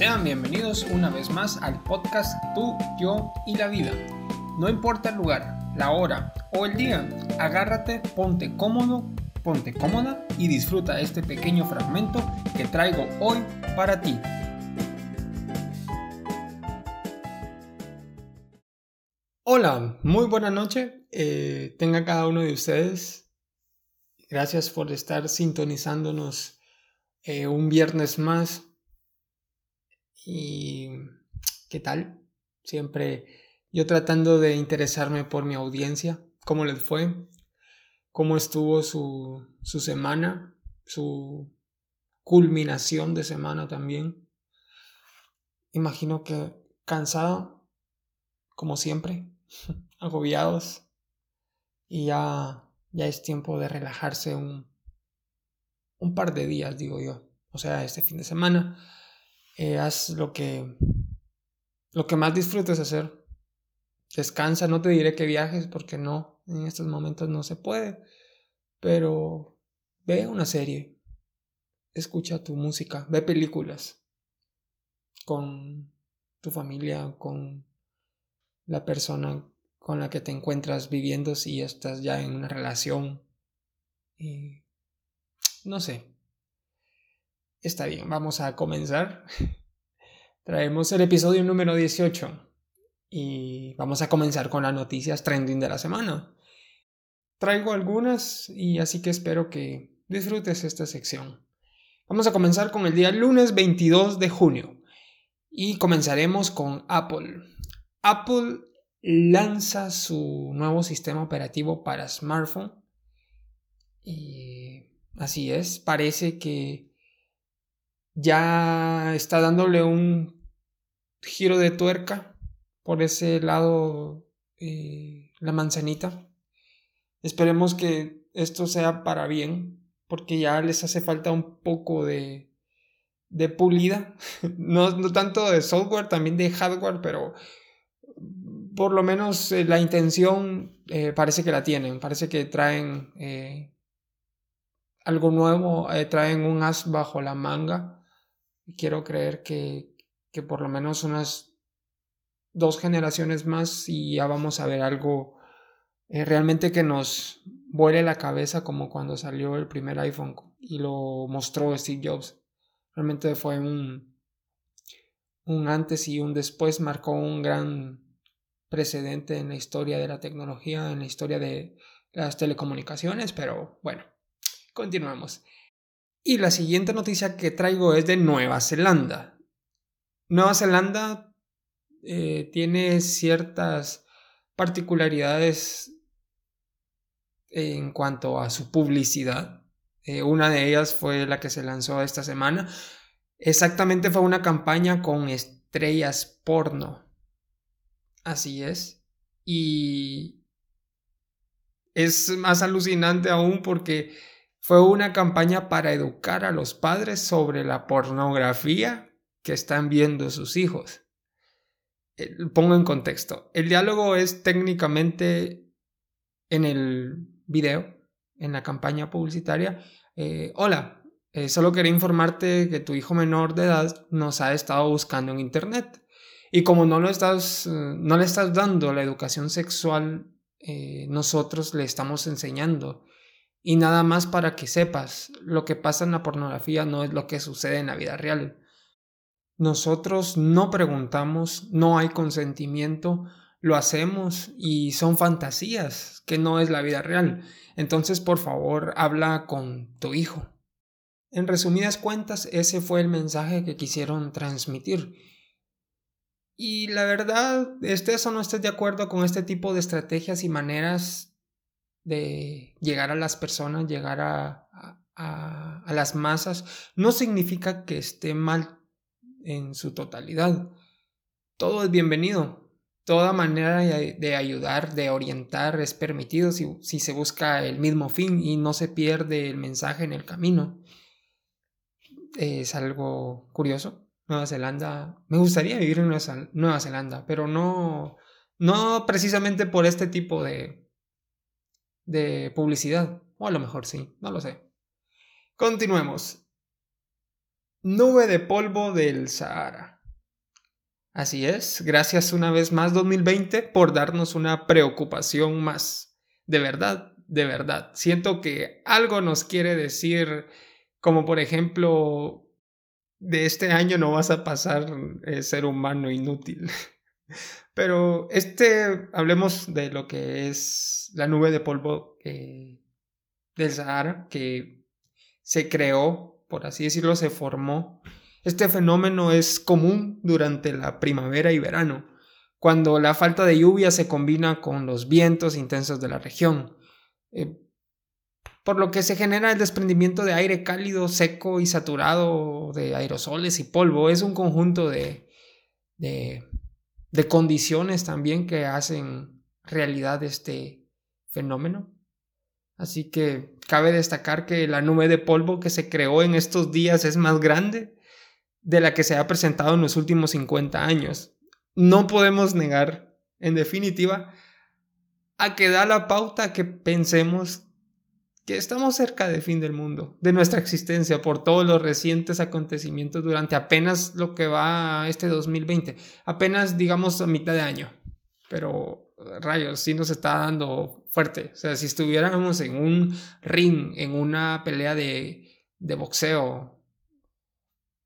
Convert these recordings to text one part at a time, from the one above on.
Sean bienvenidos una vez más al podcast Tú, Yo y la Vida. No importa el lugar, la hora o el día, agárrate, ponte cómodo, ponte cómoda y disfruta este pequeño fragmento que traigo hoy para ti. Hola, muy buena noche. Eh, tenga cada uno de ustedes. Gracias por estar sintonizándonos eh, un viernes más. ¿Y qué tal? Siempre yo tratando de interesarme por mi audiencia. ¿Cómo les fue? ¿Cómo estuvo su, su semana? Su culminación de semana también. Imagino que cansado, como siempre, agobiados. Y ya, ya es tiempo de relajarse un, un par de días, digo yo. O sea, este fin de semana eh, haz lo que, lo que más disfrutes hacer. Descansa, no te diré que viajes porque no, en estos momentos no se puede, pero ve una serie, escucha tu música, ve películas con tu familia, con la persona con la que te encuentras viviendo si estás ya en una relación. Y no sé, Está bien, vamos a comenzar. Traemos el episodio número 18 y vamos a comenzar con las noticias trending de la semana. Traigo algunas y así que espero que disfrutes esta sección. Vamos a comenzar con el día lunes 22 de junio y comenzaremos con Apple. Apple lanza su nuevo sistema operativo para smartphone y así es, parece que ya está dándole un giro de tuerca por ese lado eh, la manzanita. Esperemos que esto sea para bien, porque ya les hace falta un poco de, de pulida, no, no tanto de software, también de hardware, pero por lo menos eh, la intención eh, parece que la tienen, parece que traen algo nuevo, traen un as bajo la manga quiero creer que, que por lo menos unas dos generaciones más y ya vamos a ver algo eh, realmente que nos vuele la cabeza como cuando salió el primer iPhone y lo mostró Steve Jobs. Realmente fue un, un antes y un después, marcó un gran precedente en la historia de la tecnología, en la historia de las telecomunicaciones, pero bueno, continuamos. Y la siguiente noticia que traigo es de Nueva Zelanda. Nueva Zelanda eh, tiene ciertas particularidades en cuanto a su publicidad. Eh, una de ellas fue la que se lanzó esta semana. Exactamente fue una campaña con estrellas porno. Así es. Y es más alucinante aún porque fue una campaña para educar a los padres sobre la pornografía que están viendo sus hijos. Eh, pongo en contexto. El diálogo es técnicamente en el video, en la campaña publicitaria. Eh, hola, eh, solo quería informarte que tu hijo menor de edad nos ha estado buscando en internet. Y como no, estás, no le estás dando la educación sexual, nosotros le estamos enseñando y nada más para que sepas, lo que pasa en la pornografía no es lo que sucede en la vida real. Nosotros no preguntamos, no hay consentimiento, lo hacemos y son fantasías, que no es la vida real. Entonces, por favor, habla con tu hijo. En resumidas cuentas, ese fue el mensaje que quisieron transmitir. Y la verdad, estés o no estés de acuerdo con este tipo de estrategias y maneras de llegar a las personas, llegar a, las masas, no significa que esté mal en su totalidad. Todo es bienvenido. Toda manera de ayudar, de orientar es permitido si, si se busca el mismo fin y no se pierde el mensaje en el camino. Es algo curioso. Nueva Zelanda, me gustaría vivir en Nueva Zelanda, pero no, no precisamente por este tipo de, de publicidad. O a lo mejor sí, no lo sé. Continuemos. Nube de polvo del Sahara. Así es, gracias una vez más 2020 por darnos una preocupación más. De verdad, de verdad. Siento que algo nos quiere decir, como por ejemplo, de este año no vas a pasar eh, ser humano inútil. Pero este, hablemos de lo que es la nube de polvo del Sahara, que se creó, por así decirlo, se formó. Este fenómeno es común durante la primavera y verano, cuando la falta de lluvia se combina con los vientos intensos de la región. Eh, por lo que se genera el desprendimiento de aire cálido, seco y saturado de aerosoles y polvo. Es un conjunto de, de condiciones también que hacen realidad este fenómeno. Así que cabe destacar que la nube de polvo que se creó en estos días es más grande de la que se ha presentado en los últimos 50 años. No podemos negar, en definitiva, a que da la pauta que pensemos que estamos cerca del fin del mundo, de nuestra existencia, por todos los recientes acontecimientos durante apenas lo que va este 2020, apenas digamos a mitad de año, pero rayos, sí nos está dando fuerte, o sea, si estuviéramos en un ring, en una pelea de, de boxeo,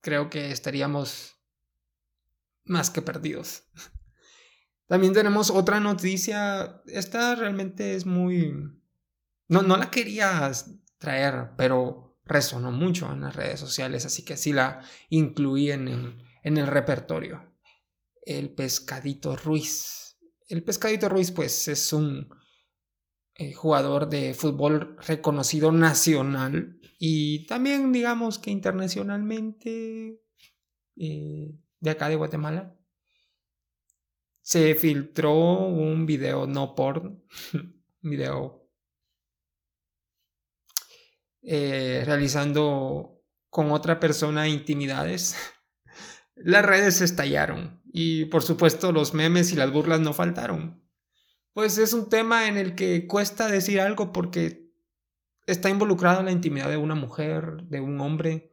creo que estaríamos más que perdidos. También tenemos otra noticia, esta realmente es muy no, no la querías traer, pero resonó mucho en las redes sociales, así que sí la incluí en el, en el repertorio. El pescadito Ruiz. El pescadito Ruiz, pues, es un eh, jugador de fútbol reconocido nacional y también, digamos que internacionalmente, eh, de acá de Guatemala. Se filtró un video no porn, video eh, realizando con otra persona intimidades, las redes estallaron y por supuesto los memes y las burlas no faltaron. Pues es un tema en el que cuesta decir algo porque está involucrada la intimidad de una mujer, de un hombre.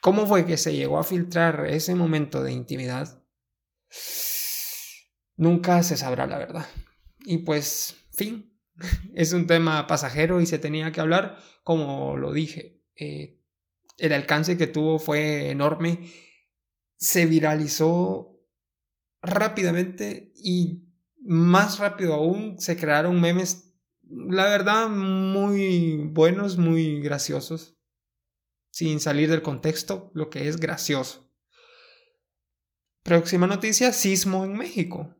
¿Cómo fue que se llegó a filtrar ese momento de intimidad? Nunca se sabrá la verdad. Y pues, fin, es un tema pasajero y se tenía que hablar, como lo dije. Eh, el alcance que tuvo fue enorme, se viralizó rápidamente y más rápido aún se crearon memes, la verdad, muy buenos, muy graciosos, sin salir del contexto, lo que es gracioso. Próxima noticia, sismo en México.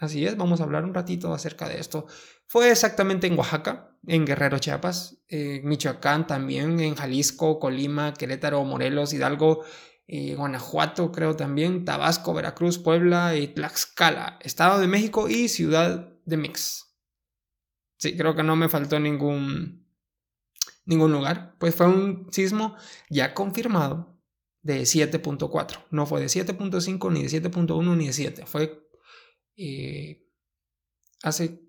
Así es, vamos a hablar un ratito acerca de esto. Fue exactamente en Oaxaca, en Guerrero, Chiapas, Michoacán también, en Jalisco, Colima, Querétaro, Morelos, Hidalgo, eh, Guanajuato creo también, Tabasco, Veracruz, Puebla y Tlaxcala, Estado de México y Ciudad de Mix. Sí, creo que no me faltó ningún, ningún lugar. Pues fue un sismo ya confirmado de 7.4. No fue de 7.5, ni de 7.1, ni de 7. Fue eh, hace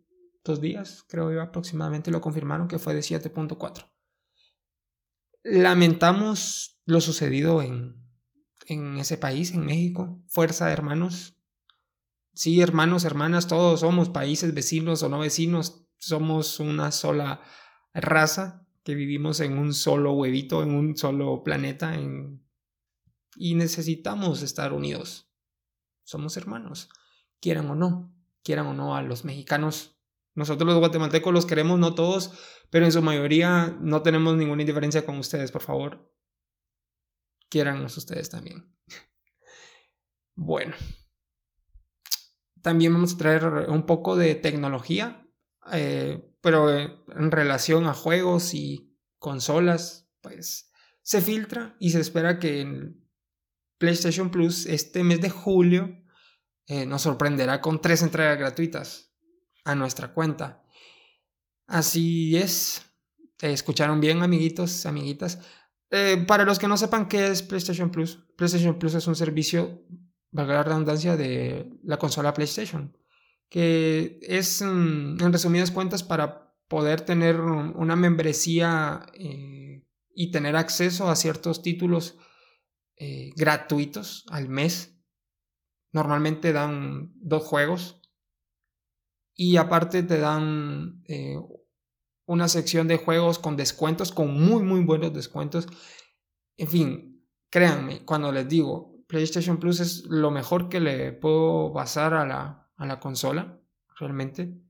dos días, creo yo aproximadamente, lo confirmaron que fue de 7.4. Lamentamos lo sucedido en, en ese país, en México. Fuerza, hermanos. Sí, hermanos, hermanas, todos somos países vecinos o no vecinos, somos una sola raza que vivimos en un solo huevito, en un solo planeta, y necesitamos estar unidos. Somos hermanos quieran o no, quieran o no a los mexicanos. Nosotros los guatemaltecos los queremos, no todos, pero en su mayoría no tenemos ninguna indiferencia con ustedes, por favor. Quierannos ustedes también. Bueno, también vamos a traer un poco de tecnología, eh, pero en relación a juegos y consolas, pues se filtra y se espera que en PlayStation Plus este mes de julio eh, nos sorprenderá con tres entregas gratuitas a nuestra cuenta. Así es. ¿Escucharon bien, amiguitos, amiguitas? Eh, para los que no sepan qué es PlayStation Plus, PlayStation Plus es un servicio, valga la redundancia, de la consola PlayStation, que es, mm, en resumidas cuentas, para poder tener una membresía eh, y tener acceso a ciertos títulos gratuitos al mes. Normalmente dan dos juegos y aparte te dan eh, una sección de juegos con descuentos, con muy, muy buenos descuentos. En fin, créanme, cuando les digo, PlayStation Plus es lo mejor que le puedo pasar a la, a la consola, realmente.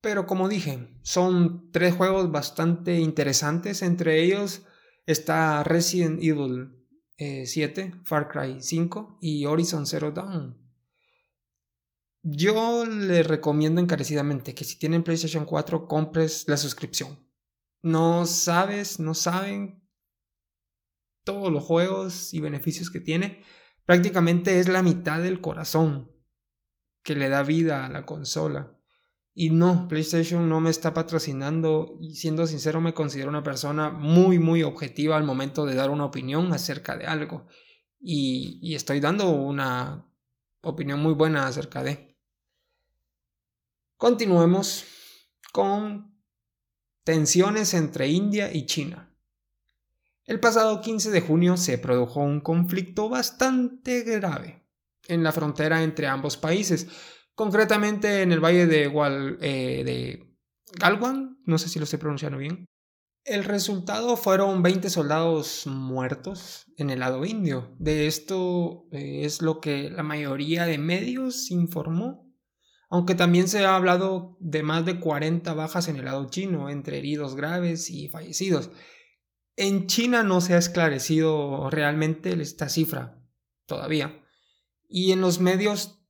Pero como dije, son tres juegos bastante interesantes. Entre ellos está Resident Evil 7, eh, Far Cry 5 y Horizon Zero Dawn. Yo les recomiendo encarecidamente que si tienen PlayStation 4 compres la suscripción. No sabes, no saben todos los juegos y beneficios que tiene. Prácticamente es la mitad del corazón que le da vida a la consola. Y no, PlayStation no me está patrocinando y siendo sincero me considero una persona muy, muy objetiva al momento de dar una opinión acerca de algo. Y, estoy dando una opinión muy buena acerca de. Continuemos con tensiones entre India y China. El pasado 15 de junio se produjo un conflicto bastante grave en la frontera entre ambos países, concretamente en el valle de, eh, de Galwan, no sé si lo estoy pronunciando bien. El resultado fueron 20 soldados muertos en el lado indio. De esto eh, es lo que la mayoría de medios informó, aunque también se ha hablado de más de 40 bajas en el lado chino, entre heridos graves y fallecidos. En China no se ha esclarecido realmente esta cifra todavía. Y en los medios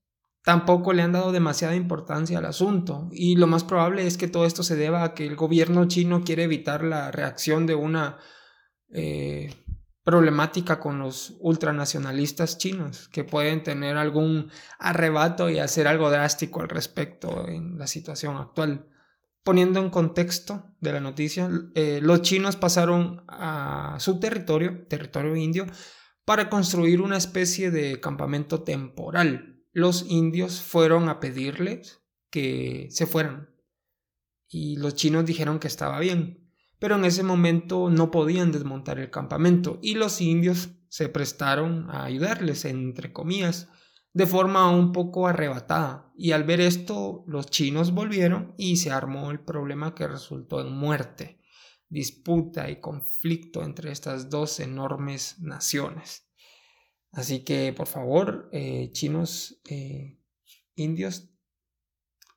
tampoco le han dado demasiada importancia al asunto y lo más probable es que todo esto se deba a que el gobierno chino quiere evitar la reacción de una eh, problemática con los ultranacionalistas chinos que pueden tener algún arrebato y hacer algo drástico al respecto en la situación actual. Poniendo en contexto de la noticia, eh, los chinos pasaron a su territorio, territorio indio, para construir una especie de campamento temporal los indios fueron a pedirles que se fueran. Y los chinos dijeron que estaba bien. Pero en ese momento no podían desmontar el campamento y los indios se prestaron a ayudarles, entre comillas, de forma un poco arrebatada. Y al ver esto, los chinos volvieron y se armó el problema que resultó en muerte, disputa y conflicto entre estas dos enormes naciones. Así que, por favor, eh, chinos, eh, indios,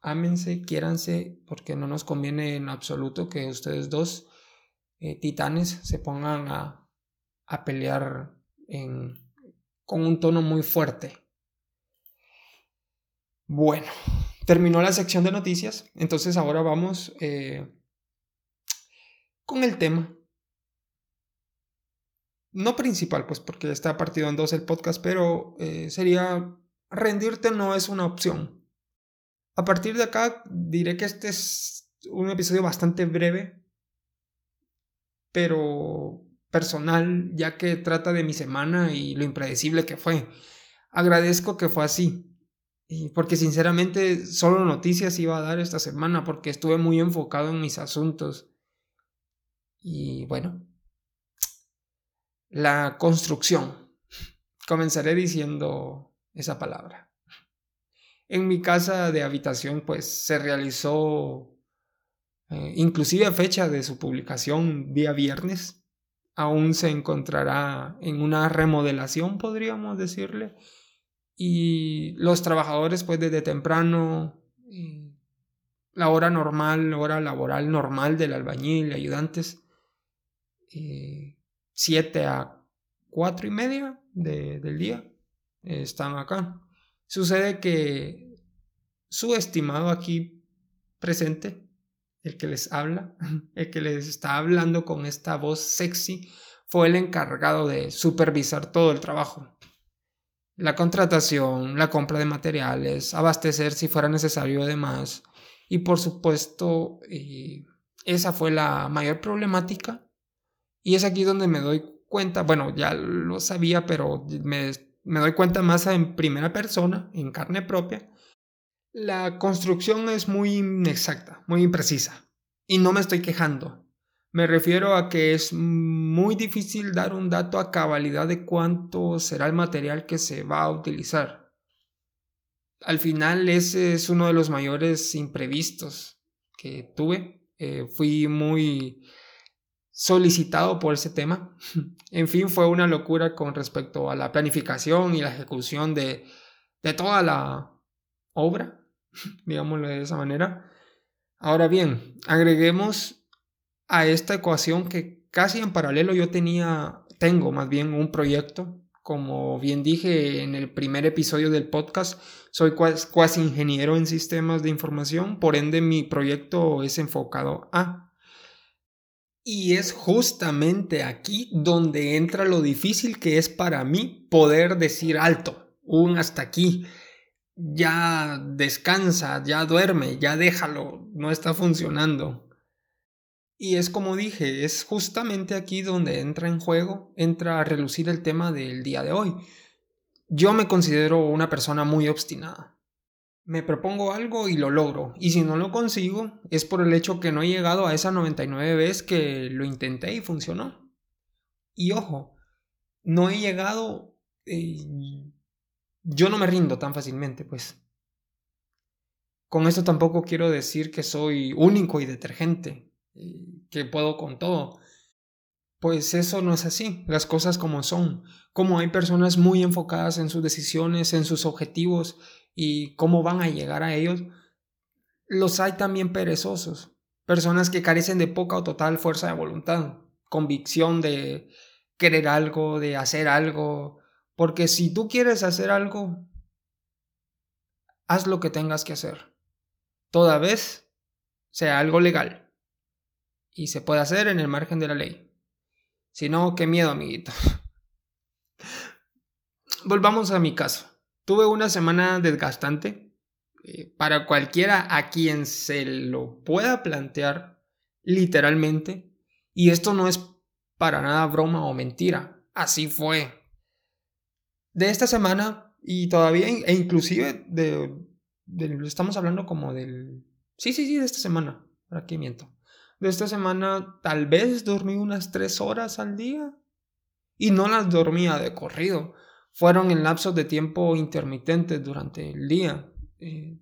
ámense, quiéranse, porque no nos conviene en absoluto que ustedes dos eh, titanes se pongan a, a pelear con un tono muy fuerte. Bueno, terminó la sección de noticias, entonces ahora vamos con el tema no principal, pues porque está partido en dos el podcast, pero eh, sería rendirte no es una opción. A partir de acá diré que este es un episodio bastante breve, pero personal, ya que trata de mi semana y lo impredecible que fue. Agradezco que fue así, porque sinceramente solo noticias iba a dar esta semana, porque estuve muy enfocado en mis asuntos. Y bueno, la construcción. Comenzaré diciendo esa palabra. En mi casa de habitación pues se realizó eh, inclusive a fecha de su publicación día viernes. Aún se encontrará en una remodelación, podríamos decirle. Y los trabajadores pues desde temprano, la hora normal, hora laboral normal del albañil, ayudantes, eh, 7 a 4 y media del día están acá. Sucede que su estimado aquí presente, el que les habla, el que les está hablando con esta voz sexy, fue el encargado de supervisar todo el trabajo. La contratación, la compra de materiales, abastecer si fuera necesario además. Y por supuesto, eh, esa fue la mayor problemática y es aquí donde me doy cuenta, bueno, ya lo sabía, pero me, doy cuenta más en primera persona, en carne propia. La construcción es muy inexacta, muy imprecisa. Y no me estoy quejando, Me refiero a que es muy difícil dar un dato a cabalidad de cuánto será el material que se va a utilizar. Al final ese es uno de los mayores imprevistos que tuve. Eh, fui muy solicitado por ese tema. en fin, fue una locura con respecto a la planificación y la ejecución de, de toda la obra, digámoslo de esa manera. Ahora bien, agreguemos a esta ecuación que casi en paralelo yo tenía, tengo más bien un proyecto. Como bien dije en el primer episodio del podcast, soy cuasi ingeniero en sistemas de información, por ende mi proyecto es enfocado a. Y es justamente aquí donde entra lo difícil que es para mí poder decir alto, un hasta aquí, ya descansa, ya duerme, ya déjalo, no está funcionando. Y es como dije, es justamente aquí donde entra en juego, entra a relucir el tema del día de hoy. Yo me considero una persona muy obstinada. Me propongo algo y lo logro, y si no lo consigo es por el hecho que no he llegado a esa 99 veces que lo intenté y funcionó. Y ojo, no he llegado... Eh, yo no me rindo tan fácilmente, pues. Con esto tampoco quiero decir que soy único y detergente que puedo con todo. Pues eso no es así, las cosas como son, como hay personas muy enfocadas en sus decisiones, en sus objetivos y cómo van a llegar a ellos, los hay también perezosos, personas que carecen de poca o total fuerza de voluntad, convicción de querer algo, de hacer algo, porque si tú quieres hacer algo, haz lo que tengas que hacer, toda vez sea algo legal y se puede hacer en el margen de la ley. Si no, qué miedo, amiguito. Volvamos a mi caso. Tuve una semana desgastante. Eh, para cualquiera a quien se lo pueda plantear literalmente. Y esto no es para nada broma o mentira. Así fue. De esta semana y todavía, e inclusive de, estamos hablando como del... Sí, sí, sí, de esta semana. Aquí miento de esta semana tal vez dormí unas tres horas al día. Y no las dormía de corrido. Fueron en lapsos de tiempo intermitentes durante el día. Eh,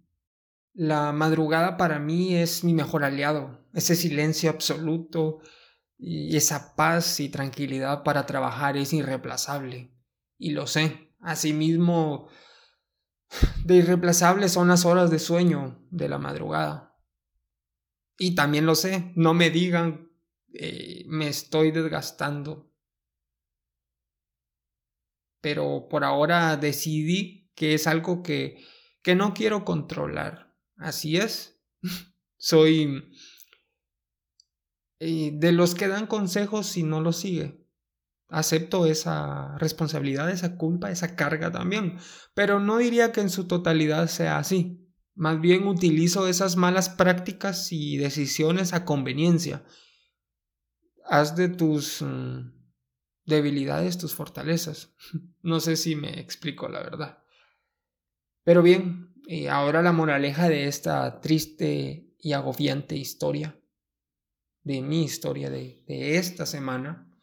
la madrugada para mí es mi mejor aliado. Ese silencio absoluto y esa paz y tranquilidad para trabajar es irreemplazable. Y lo sé. Asimismo, de irreemplazable son las horas de sueño de la madrugada. Y también lo sé, no me digan, eh, me estoy desgastando. Pero por ahora decidí que es algo que, que no quiero controlar. Así es. Soy eh, de los que dan consejos si no los sigue. Acepto esa responsabilidad, esa culpa, esa carga también. Pero no diría que en su totalidad sea así. Más bien utilizo esas malas prácticas y decisiones a conveniencia. Haz de tus mm, debilidades tus fortalezas. No sé si me explico la verdad. Pero bien, y ahora la moraleja de esta triste y agobiante historia, de mi historia de, de esta semana.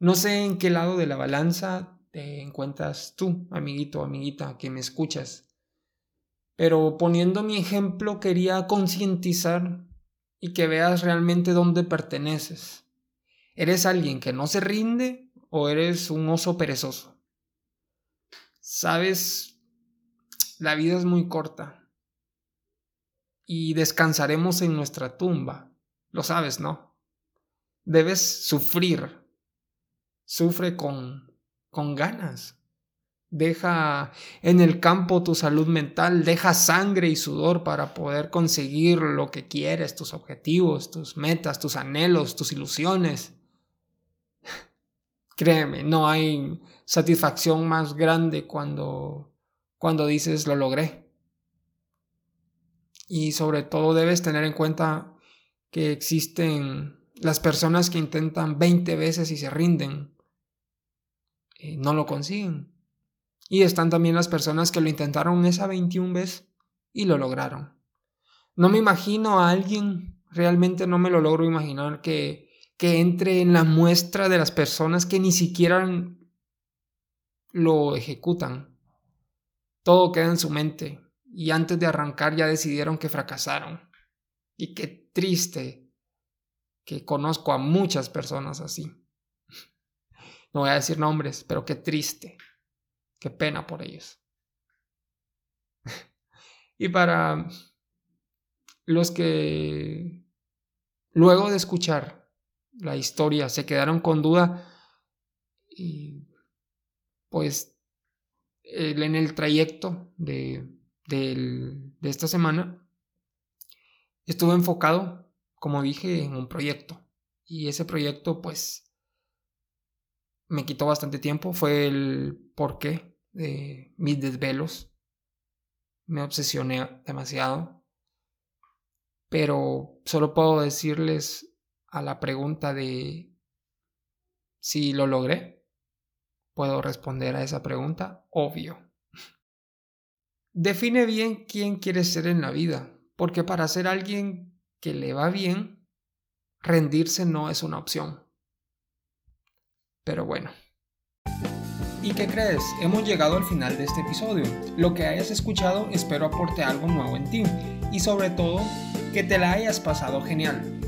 No sé en qué lado de la balanza te encuentras tú, amiguito, amiguita, que me escuchas. Pero poniendo mi ejemplo quería concientizar y que veas realmente dónde perteneces. ¿Eres alguien que no se rinde o eres un oso perezoso? Sabes, la vida es muy corta y descansaremos en nuestra tumba. Lo sabes, ¿no? Debes sufrir. Sufre con, con ganas. Deja en el campo tu salud mental, deja sangre y sudor para poder conseguir lo que quieres, tus objetivos, tus metas, tus anhelos, tus ilusiones. Créeme, no hay satisfacción más grande cuando, cuando dices lo logré. Y sobre todo debes tener en cuenta que existen las personas que intentan 20 veces y se rinden. Y no lo consiguen. Y están también las personas que lo intentaron esa 21 vez y lo lograron. No me imagino a alguien, realmente no me lo logro imaginar que, que entre en la muestra de las personas que ni siquiera lo ejecutan. Todo queda en su mente y antes de arrancar ya decidieron que fracasaron. Y qué triste que conozco a muchas personas así. No voy a decir nombres, pero qué triste. Qué pena por ellos. y para los que luego de escuchar la historia se quedaron con duda y pues en el trayecto de, de esta semana estuve enfocado, como dije, en un proyecto. Y ese proyecto pues me quitó bastante tiempo. Fue el porqué de mis desvelos. Me obsesioné demasiado. Pero solo puedo decirles a la pregunta de si lo logré. Puedo responder a esa pregunta, obvio. Define bien quién quieres ser en la vida, porque para ser alguien que le va bien, rendirse no es una opción. Pero bueno. ¿Y qué crees? Hemos llegado al final de este episodio. Lo que hayas escuchado espero aporte algo nuevo en ti y sobre todo que te la hayas pasado genial.